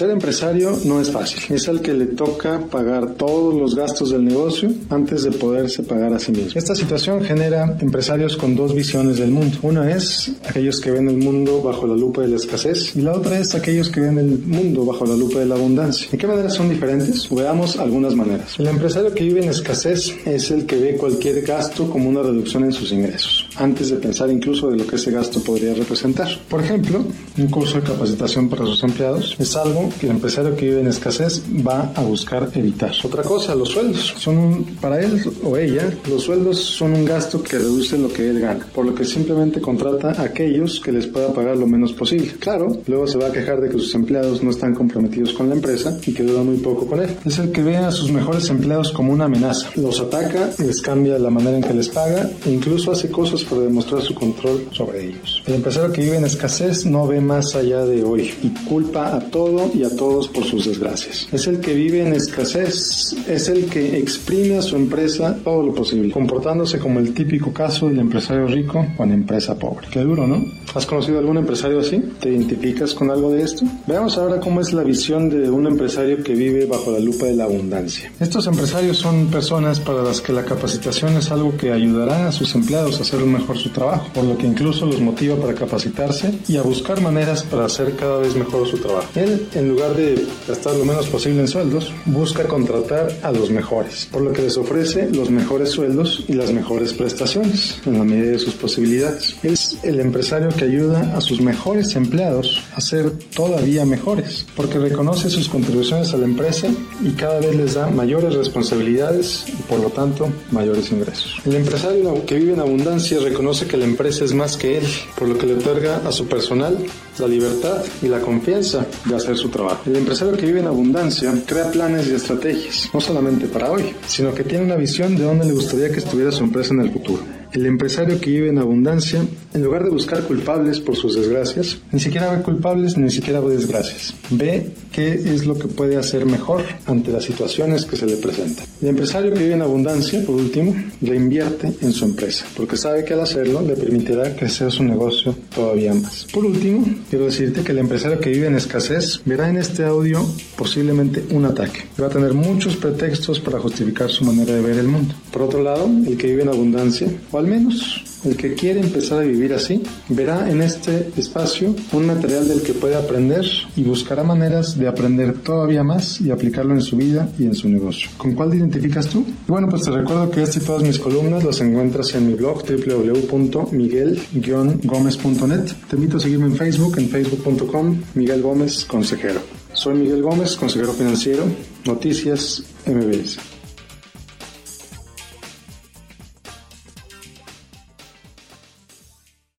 Ser empresario no es fácil. Es al que le toca pagar todos los gastos del negocio antes de poderse pagar a sí mismo. Esta situación genera empresarios con dos visiones del mundo. Una es aquellos que ven el mundo bajo la lupa de la escasez y la otra es aquellos que ven el mundo bajo la lupa de la abundancia. ¿De qué maneras son diferentes? Veamos algunas maneras. El empresario que vive en escasez es el que ve cualquier gasto como una reducción en sus ingresos, antes de pensar incluso de lo que ese gasto podría representar. Por ejemplo, un curso de capacitación para sus empleados es algo que el empresario que vive en escasez va a buscar evitar. Otra cosa, los sueldos. Son un, para él o ella, los sueldos son un gasto que reduce lo que él gana, por lo que simplemente contrata a aquellos que les pueda pagar lo menos posible. Claro, luego se va a quejar de que sus empleados no están comprometidos con la empresa y que duran muy poco con él. Es el que ve a sus mejores empleados como una amenaza. Los ataca, les cambia la manera en que les paga e incluso hace cosas demostrar su control sobre ellos. El empresario que vive en escasez no ve más allá de hoy y culpa a todo y a todos por sus desgracias. Es el que vive en escasez, es el que exprime a su empresa todo lo posible, comportándose como el típico caso del empresario rico con empresa pobre. Qué duro, ¿no? ¿Has conocido algún empresario así? ¿Te identificas con algo de esto? Veamos ahora cómo es la visión de un empresario que vive bajo la lupa de la abundancia. Estos empresarios son personas para las que la capacitación es algo que ayudará a sus empleados a mejor su trabajo, por lo que incluso los motiva para capacitarse y a buscar maneras para hacer cada vez mejor su trabajo. Él, en lugar de gastar lo menos posible en sueldos, busca contratar a los mejores, por lo que les ofrece los mejores sueldos y las mejores prestaciones en la medida de sus posibilidades. Es el empresario que ayuda a sus mejores empleados a ser todavía mejores, porque reconoce sus contribuciones a la empresa y cada vez les da mayores responsabilidades y por lo tanto mayores ingresos. El empresario que vive en abundancia reconoce que la empresa es más que él, por lo que le otorga a su personal la libertad y la confianza de hacer su trabajo. El empresario que vive en abundancia crea planes y estrategias, no solamente para hoy, sino que tiene una visión de dónde le gustaría que estuviera su empresa en el futuro. El empresario que vive en abundancia, en lugar de buscar culpables por sus desgracias, ni siquiera ve culpables ni siquiera ve desgracias. Ve qué es lo que puede hacer mejor ante las situaciones que se le presentan. El empresario que vive en abundancia, por último, reinvierte en su empresa, porque sabe que al hacerlo le permitirá crecer su negocio todavía más. Por último, quiero decirte que el empresario que vive en escasez verá en este audio posiblemente un ataque. Va a tener muchos pretextos para justificar su manera de ver el mundo. Por otro lado, el que vive en abundancia, al menos el que quiere empezar a vivir así, verá en este espacio un material del que puede aprender y buscará maneras de aprender todavía más y aplicarlo en su vida y en su negocio. ¿Con cuál te identificas tú? Bueno, pues te recuerdo que este y todas mis columnas las encuentras en mi blog www.miguel-gómez.net. Te invito a seguirme en Facebook, en facebook.com, Miguel Gómez Consejero. Soy Miguel Gómez, consejero financiero, Noticias MBS.